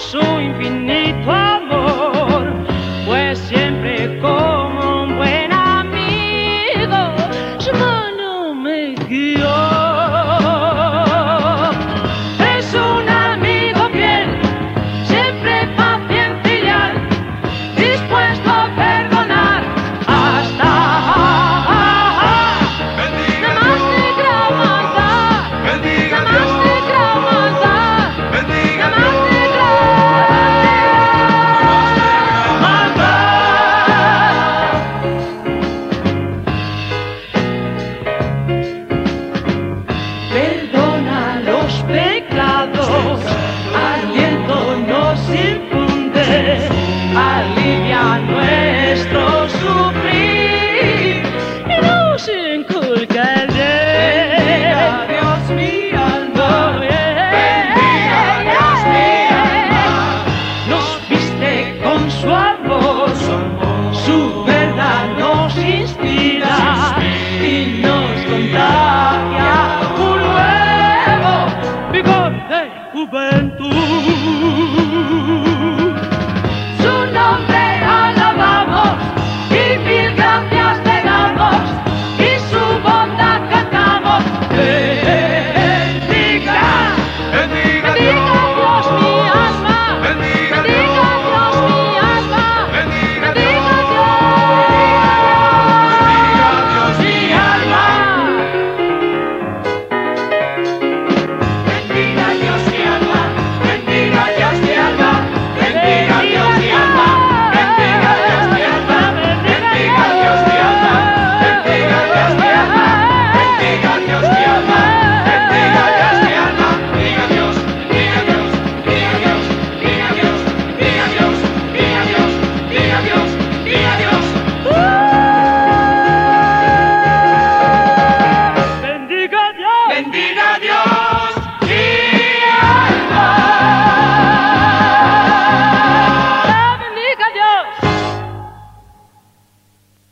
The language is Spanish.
verso infinito. alivia nuestro sufrir y nos inculca. Dios mi alma, Dios mi nos viste con su amor, su verdad nos inspira y nos contagia un nuevo vigor de juventud.